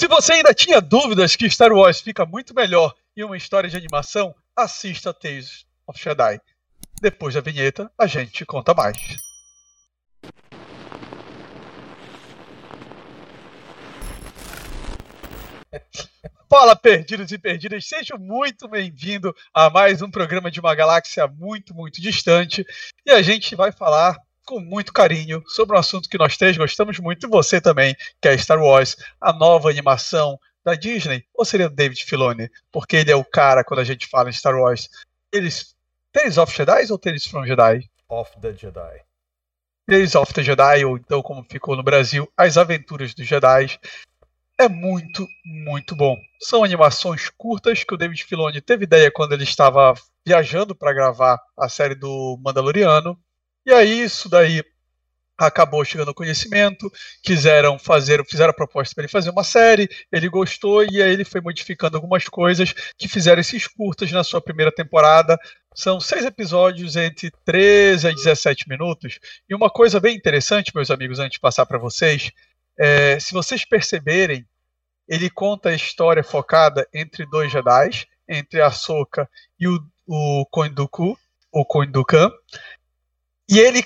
Se você ainda tinha dúvidas que Star Wars fica muito melhor em uma história de animação, assista Tales of Jedi. Depois da vinheta, a gente conta mais. Fala, perdidos e perdidas, sejam muito bem-vindos a mais um programa de uma galáxia muito, muito distante. E a gente vai falar com muito carinho sobre um assunto que nós três gostamos muito, e você também, que é Star Wars, a nova animação da Disney, ou seria David Filoni? Porque ele é o cara quando a gente fala em Star Wars. Eles. Tales of Jedi ou Tales from Jedi? Of the Jedi. Tales of the Jedi, ou então como ficou no Brasil, As Aventuras dos Jedi é muito, muito bom. São animações curtas que o David Filoni teve ideia quando ele estava viajando para gravar a série do Mandaloriano. E aí isso daí acabou chegando ao conhecimento, quiseram fazer, fizeram a proposta para ele fazer uma série, ele gostou e aí ele foi modificando algumas coisas que fizeram esses curtas na sua primeira temporada. São seis episódios entre 13 a 17 minutos. E uma coisa bem interessante, meus amigos, antes de passar para vocês, é, se vocês perceberem, ele conta a história focada entre dois Jedi, entre a Soka e o, o Koinduku, o Koindukan. E ele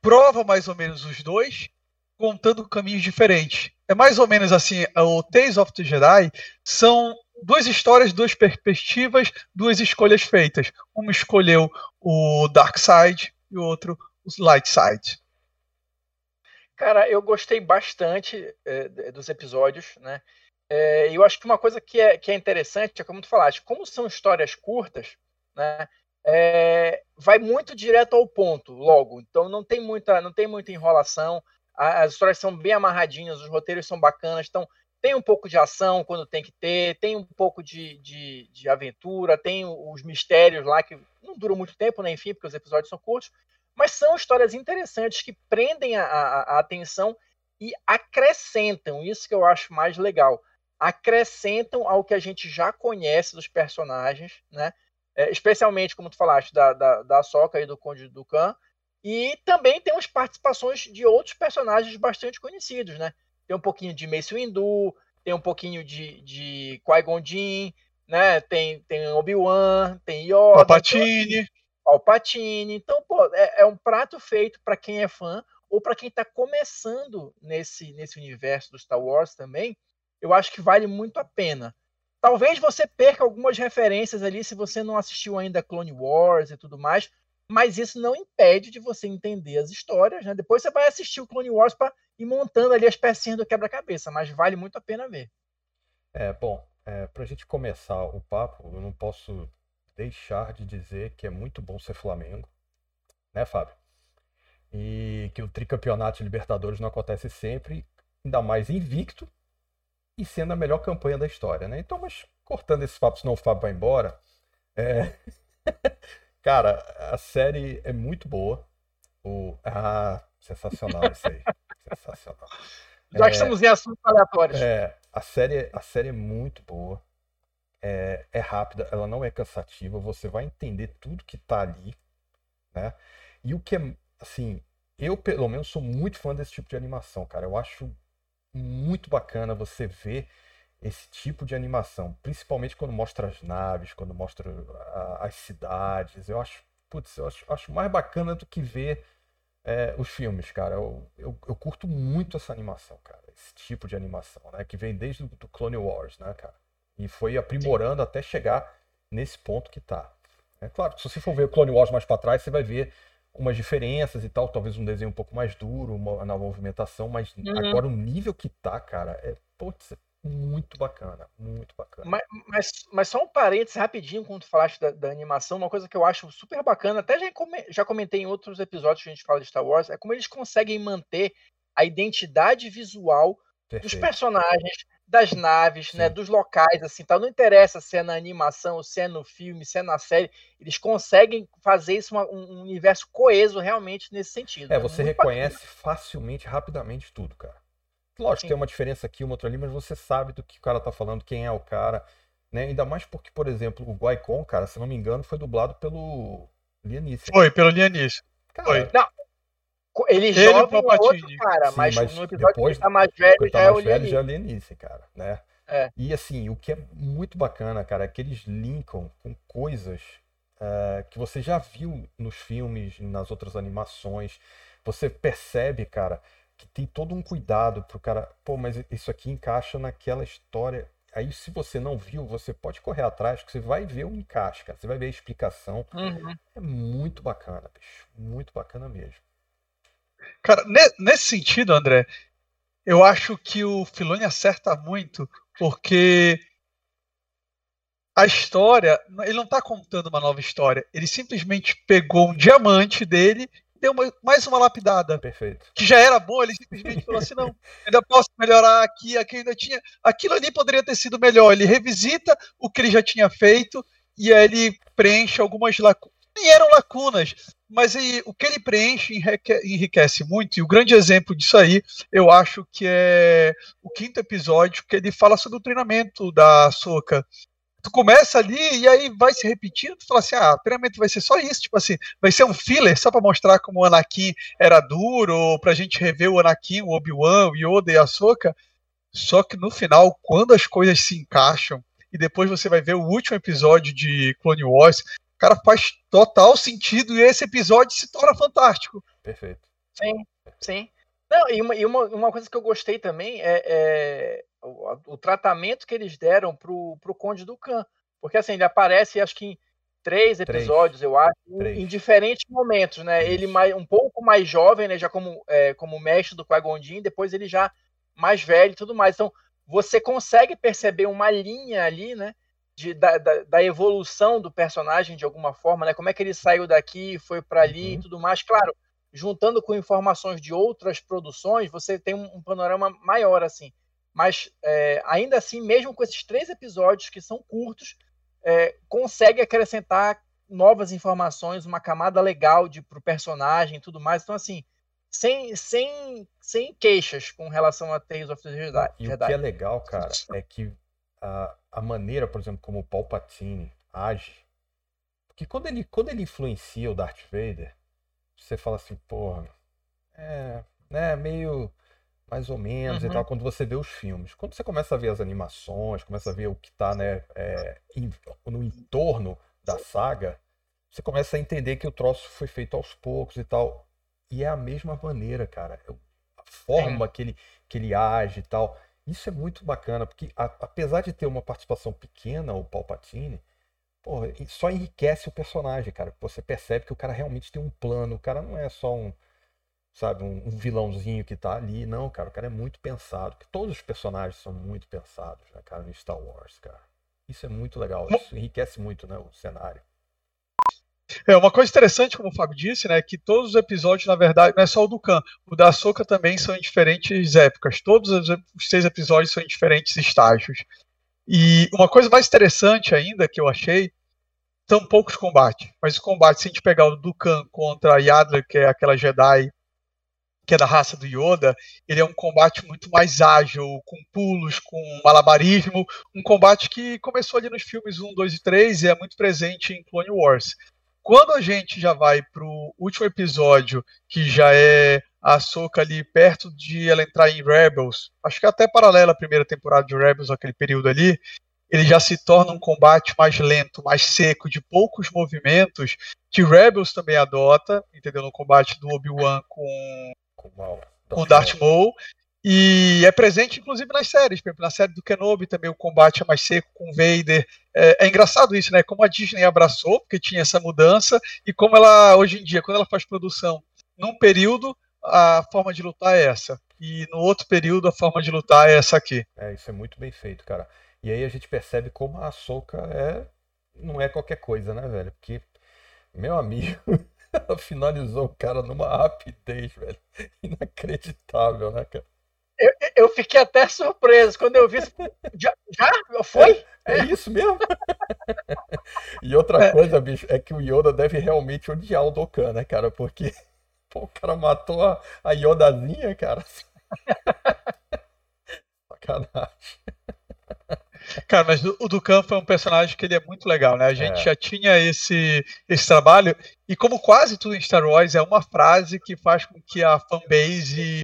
prova mais ou menos os dois, contando caminhos diferentes. É mais ou menos assim, o Tales of the Jedi são duas histórias, duas perspectivas, duas escolhas feitas. Uma escolheu o Dark Side e o outro o Light Side. Cara, eu gostei bastante é, dos episódios, né? É, eu acho que uma coisa que é, que é interessante é como tu falaste, como são histórias curtas, né? É, vai muito direto ao ponto, logo. Então não tem muita, não tem muita enrolação. As histórias são bem amarradinhas, os roteiros são bacanas. Então tem um pouco de ação quando tem que ter, tem um pouco de, de, de aventura, tem os mistérios lá que não duram muito tempo, né? Enfim, porque os episódios são curtos. Mas são histórias interessantes que prendem a, a, a atenção e acrescentam. Isso que eu acho mais legal acrescentam ao que a gente já conhece dos personagens, né? É, especialmente, como tu falaste, da, da, da Soca e do Conde do Khan. E também temos participações de outros personagens bastante conhecidos, né? Tem um pouquinho de Mace Windu, tem um pouquinho de, de Qui-Gon Jinn, né? Tem, tem Obi-Wan, tem Yoda. Palpatine. Palpatine. Então, pô, é, é um prato feito para quem é fã ou para quem está começando nesse, nesse universo do Star Wars também, eu acho que vale muito a pena. Talvez você perca algumas referências ali se você não assistiu ainda Clone Wars e tudo mais, mas isso não impede de você entender as histórias, né? Depois você vai assistir o Clone Wars para ir montando ali as pecinhas do quebra-cabeça, mas vale muito a pena ver. É, bom, é, para a gente começar o papo, eu não posso deixar de dizer que é muito bom ser Flamengo, né, Fábio? E que o tricampeonato de Libertadores não acontece sempre, ainda mais invicto, e sendo a melhor campanha da história, né? Então, mas cortando esse papo, senão o Fábio vai embora. É... Cara, a série é muito boa. O... Ah, sensacional isso aí. sensacional. Já é... que estamos em assuntos aleatórios. É, a série, a série é muito boa. É, é rápida, ela não é cansativa. Você vai entender tudo que tá ali, né? E o que é, assim, eu pelo menos sou muito fã desse tipo de animação, cara. Eu acho muito bacana você ver esse tipo de animação, principalmente quando mostra as naves, quando mostra a, as cidades. Eu acho, putz, eu acho, acho, mais bacana do que ver é, os filmes, cara. Eu, eu, eu, curto muito essa animação, cara. Esse tipo de animação, né? Que vem desde o Clone Wars, né, cara? E foi aprimorando Sim. até chegar nesse ponto que tá. É claro, se você for ver o Clone Wars mais para trás, você vai ver umas diferenças e tal, talvez um desenho um pouco mais duro uma, na movimentação, mas uhum. agora o nível que tá, cara, é, putz, é muito bacana, muito bacana. Mas, mas, mas, só um parênteses rapidinho, quando tu falaste da, da, animação, uma coisa que eu acho super bacana, até já, já comentei em outros episódios que a gente fala de Star Wars, é como eles conseguem manter a identidade visual Perfeito. dos personagens, das naves, né, dos locais, assim, tal. Não interessa se é na animação, se é no filme, se é na série, eles conseguem fazer isso uma, um universo coeso realmente nesse sentido. É, né? você reconhece bacana. facilmente, rapidamente tudo, cara. Lógico, Sim. tem uma diferença aqui, uma outra ali, mas você sabe do que o cara tá falando, quem é o cara, né? Ainda mais porque, por exemplo, o Guaicon, cara, se não me engano, foi dublado pelo Lianice. Foi, pelo Lianice. Foi. Não, Ele, ele jovem é outro cara, Sim, mas, mas, no episódio depois, que tá mais velho tá já mais é o velho, já é Lenice, cara, né? É. E assim, o que é muito bacana, cara, é que eles linkam com coisas uh, que você já viu nos filmes, nas outras animações. Você percebe, cara, que tem todo um cuidado pro cara. Pô, mas isso aqui encaixa naquela história. Aí, se você não viu, você pode correr atrás, que você vai ver o encaixe, cara. Você vai ver a explicação. Uhum. É muito bacana, bicho. Muito bacana mesmo. Cara, nesse sentido, André, eu acho que o Filoni acerta muito, porque a história, ele não está contando uma nova história. Ele simplesmente pegou um diamante dele e deu uma, mais uma lapidada. Perfeito. Que já era boa, ele simplesmente falou assim: não, ainda posso melhorar aqui, aqui ainda tinha. Aquilo ali poderia ter sido melhor. Ele revisita o que ele já tinha feito e aí ele preenche algumas lacunas. Nem eram lacunas, mas aí, o que ele preenche enriquece muito, e o grande exemplo disso aí, eu acho que é o quinto episódio, que ele fala sobre o treinamento da Soca. Tu começa ali e aí vai se repetindo, tu fala assim, ah, o treinamento vai ser só isso, tipo assim, vai ser um filler só para mostrar como o Anakin era duro, ou pra gente rever o Anakin, o Obi-Wan, o Yoda e a Soca. Só que no final, quando as coisas se encaixam, e depois você vai ver o último episódio de Clone Wars, cara, faz total sentido e esse episódio se torna fantástico. Perfeito. Sim, sim. Não, e uma, e uma, uma coisa que eu gostei também é, é o, o, tratamento que eles deram pro, pro Conde do Khan. Porque assim, ele aparece, acho que em três episódios, três. eu acho, em, em, diferentes momentos, né? Isso. Ele mais, um pouco mais jovem, né? Já como, é, como mestre do Qui-Gon depois ele já mais velho e tudo mais. Então, você consegue perceber uma linha ali, né? De, da, da, da, evolução do personagem de alguma forma, né? Como é que ele saiu daqui, foi para ali uhum. e tudo mais. Claro, juntando com informações de outras produções, você tem um, um panorama maior assim. Mas é, ainda assim, mesmo com esses três episódios que são curtos, é, consegue acrescentar novas informações, uma camada legal de pro personagem e tudo mais. Então assim, sem, sem, sem queixas com relação a Tales of the Jedi. E o que é legal, cara, é que a, a maneira, por exemplo, como o Palpatine age. Porque quando ele, quando ele influencia o Darth Vader, você fala assim, porra, é, né, meio mais ou menos uhum. e tal, quando você vê os filmes. Quando você começa a ver as animações, começa a ver o que está né, é, no entorno da saga, você começa a entender que o troço foi feito aos poucos e tal. E é a mesma maneira, cara. A forma que ele, que ele age e tal. Isso é muito bacana, porque a, apesar de ter uma participação pequena, o Palpatine, porra, só enriquece o personagem, cara. Você percebe que o cara realmente tem um plano, o cara não é só um, sabe, um, um vilãozinho que tá ali. Não, cara, o cara é muito pensado. Todos os personagens são muito pensados, né, cara, no Star Wars, cara. Isso é muito legal, isso enriquece muito, né, o cenário. É, uma coisa interessante, como o Fábio disse, né, que todos os episódios, na verdade, não é só o do Khan, o da Soca também são em diferentes épocas. Todos os seis episódios são em diferentes estágios. E uma coisa mais interessante ainda que eu achei, são poucos combates, mas o combate, se a gente pegar o Dukan contra a Yadla, que é aquela Jedi que é da raça do Yoda, ele é um combate muito mais ágil, com pulos, com malabarismo, um combate que começou ali nos filmes 1, 2 e 3 e é muito presente em Clone Wars. Quando a gente já vai pro último episódio, que já é a Soca ali perto de ela entrar em Rebels, acho que é até paralela à primeira temporada de Rebels, aquele período ali, ele já se torna um combate mais lento, mais seco, de poucos movimentos, que Rebels também adota, entendeu? No combate do Obi-Wan com, com Darth Maul. E é presente, inclusive, nas séries. Por exemplo, na série do Kenobi também o combate é mais seco com Vader. É, é, engraçado isso, né? Como a Disney abraçou, porque tinha essa mudança, e como ela, hoje em dia, quando ela faz produção, num período, a forma de lutar é essa. E no outro período, a forma de lutar é essa aqui. É, isso é muito bem feito, cara. E aí a gente percebe como a Soca é. não é qualquer coisa, né, velho? Porque, meu amigo. ela finalizou o cara numa rapidez, velho. Inacreditável, né, cara? Eu, eu fiquei até surpreso quando eu vi. Já? já? Foi? É, é isso mesmo? e outra é. coisa, bicho, é que o Yoda deve realmente odiar o Dokkan, né, cara? Porque pô, o cara matou a, a Yodazinha, cara. Sacanagem. Cara, mas o Dukan foi um personagem que ele é muito legal, né? A gente é. já tinha esse, esse trabalho, e como quase tudo em Star Wars, é uma frase que faz com que a fanbase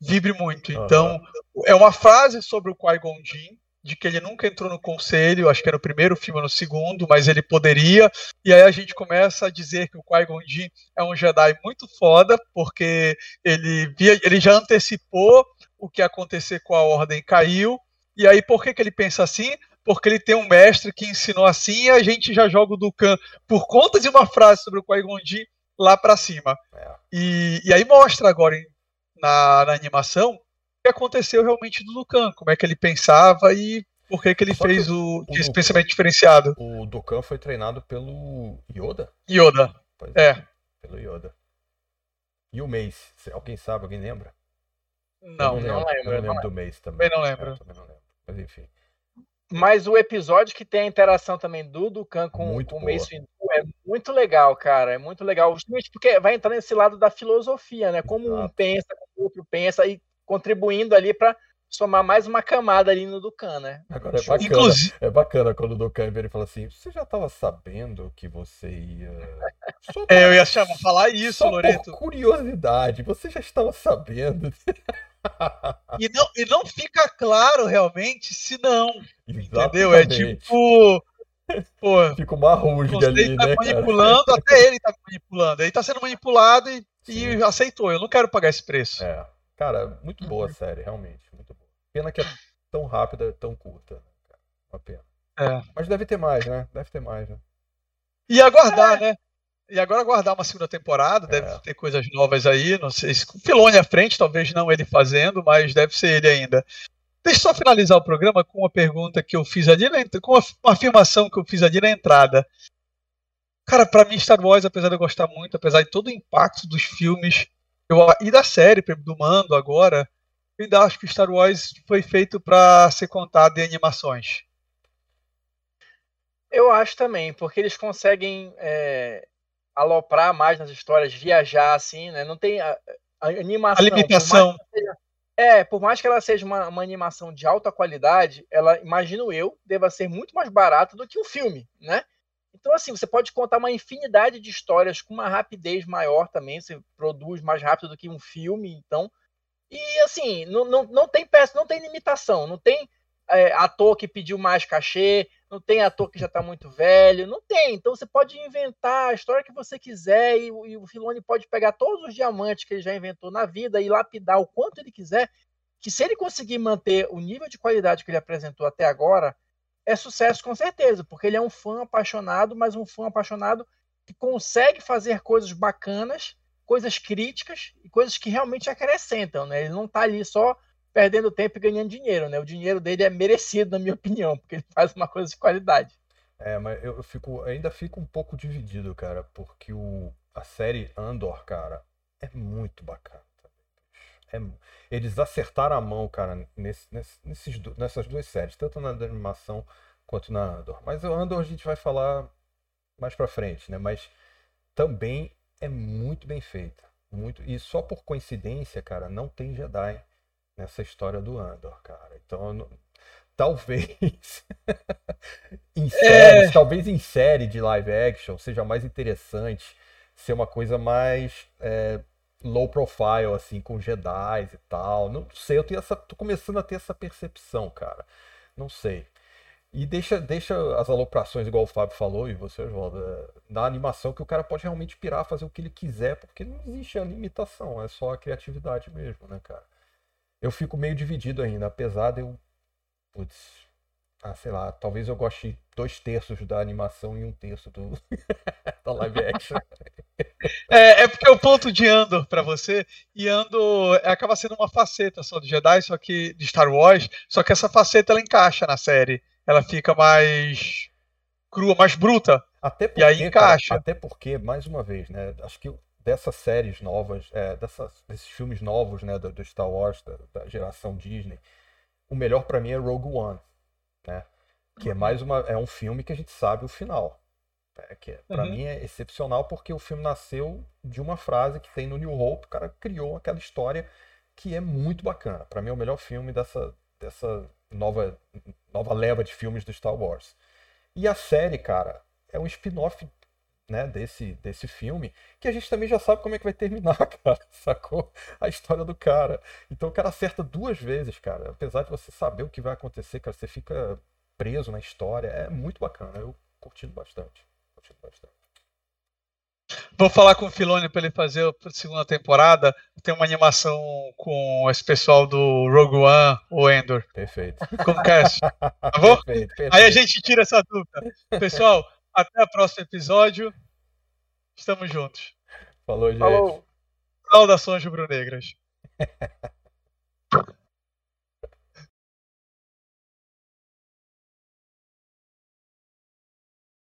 vibre muito. Então, uhum. é uma frase sobre o Qui-Gon Jinn, de que ele nunca entrou no conselho, acho que era no primeiro filme ou no segundo, mas ele poderia. E aí a gente começa a dizer que o Qui-Gon Jinn é um Jedi muito foda, porque ele via, ele já antecipou o que ia acontecer com a Ordem caiu. E aí por que, que ele pensa assim? Porque ele tem um mestre que ensinou assim e a gente já joga o Dukan por conta de uma frase sobre o Qui-Gon Jinn lá para cima. É. E, e aí mostra agora na, na animação que aconteceu realmente do Dukan, como é que ele pensava e por que, que ele Só fez que o, o pensamento diferenciado. O Dukan foi treinado pelo Yoda? Yoda. Pois é. é. Pelo Yoda. E o Mace? Alguém sabe, alguém lembra? Não, não, lembro. Não lembro, eu lembro do Mace também. Também não lembro. É, também não lembro. Mas enfim. Mas o episódio que tem a interação também do Dukan com, muito com o Mace Windu é muito legal, cara. É muito legal. Justamente porque vai entrar nesse lado da filosofia, né? Como Exato. um pensa, o outro pensa, e contribuindo ali para somar mais uma camada ali no Ducan, né? Agora é bacana, Inclusive... é bacana quando o Ducan vem e fala assim: você já estava sabendo que você ia. Só é, eu ia chamar, falar isso, Só Loreto. Por curiosidade, você já estava sabendo. e, não, e não fica claro realmente se não. Exatamente. Entendeu? É tipo. Pô, Fica uma rusga ali, tá né? manipulando, cara? até ele tá manipulando. Ele tá sendo manipulado e, e aceitou. Eu não quero pagar esse preço. É. Cara, muito boa a série, realmente. Muito boa. Pena que é tão rápida, tão curta. Né, Uma pena. É. Mas deve ter mais, né? Deve ter mais, né? E aguardar, é. né? E agora aguardar uma segunda temporada, deve é. ter coisas novas aí, não sei se Filone à frente, talvez não ele fazendo, mas deve ser ele ainda. Deixa eu só finalizar o programa com uma pergunta que eu fiz ali, com uma, afirmação que eu fiz ali na entrada. Cara, para mim Star Wars, apesar de eu gostar muito, apesar de todo o impacto dos filmes, eu, e da série, do Mando agora, eu ainda acho que Star Wars foi feito para ser contado em animações. Eu acho também, porque eles conseguem é, aloprar mais nas histórias, viajar assim, né? Não tem a, a animação. A limitação. Por seja, é, por mais que ela seja uma, uma, animação de alta qualidade, ela, imagino eu, deva ser muito mais barata do que um filme, né? Então, assim, você pode contar uma infinidade de histórias com uma rapidez maior também, você produz mais rápido do que um filme, então. E assim, não, não, não tem peça, não tem limitação, não tem é, ator que pediu mais cachê, não tem ator que já está muito velho, não tem. Então você pode inventar a história que você quiser e, e o Filone pode pegar todos os diamantes que ele já inventou na vida e lapidar o quanto ele quiser, que se ele conseguir manter o nível de qualidade que ele apresentou até agora, é sucesso com certeza, porque ele é um fã apaixonado, mas um fã apaixonado que consegue fazer coisas bacanas, coisas críticas e coisas que realmente acrescentam, né? Ele não está ali só perdendo tempo e ganhando dinheiro, né? O dinheiro dele é merecido, na minha opinião, porque ele faz uma coisa de qualidade. É, mas eu fico, ainda fico um pouco dividido, cara, porque o, a série Andor, cara, é muito bacana. É, eles acertaram a mão, cara, nesse, nesses, nessas duas séries, tanto na animação quanto na Andor. Mas o Andor a gente vai falar mais pra frente, né? Mas também é muito bem feita. Muito, e só por coincidência, cara, não tem Jedi nessa história do Andor, cara. Então, não, talvez em séries, é... talvez em série de live action seja mais interessante ser uma coisa mais é, low profile, assim, com Jedi e tal. Não sei, eu tenho essa, tô começando a ter essa percepção, cara. Não sei. E deixa, deixa as aloprações, igual o Fábio falou, e você, Oswaldo, na animação que o cara pode realmente pirar, fazer o que ele quiser, porque não existe a limitação, é só a criatividade mesmo, né, cara? Eu fico meio dividido ainda, apesar de eu. Putz, ah, sei lá, talvez eu goste dois terços da animação e um terço do da live action. É, é porque o ponto de Andor para você, e Andor acaba sendo uma faceta só do Jedi, só que de Star Wars, só que essa faceta ela encaixa na série. Ela fica mais crua, mais bruta. Até porque, e aí encaixa. Cara, até porque, mais uma vez, né? Acho que dessas séries novas, é, dessas, desses filmes novos, né, do, do Star Wars, da, da geração Disney, o melhor para mim é Rogue One né? Que é uhum. mais uma é um filme que a gente sabe o final. É, que é, para uhum. mim é excepcional porque o filme nasceu de uma frase que tem no New Hope, o cara criou aquela história que é muito bacana. Para mim é o melhor filme dessa dessa nova nova leva de filmes do Star Wars. E a série, cara, é um spin-off né, desse, desse filme, que a gente também já sabe como é que vai terminar, cara, sacou? A história do cara. Então o cara acerta duas vezes, cara. Apesar de você saber o que vai acontecer, cara, você fica preso na história. É muito bacana. Eu curtindo bastante. Curtindo bastante. Vou falar com o Filoni para ele fazer a segunda temporada. Tem uma animação com esse pessoal do Rogue One, o Endor. Perfeito. Com o cast. Tá bom? Perfeito, perfeito. Aí a gente tira essa dúvida. Pessoal, até o próximo episódio. Estamos juntos. Falou, gente. Falou. Saudações rubro-negras.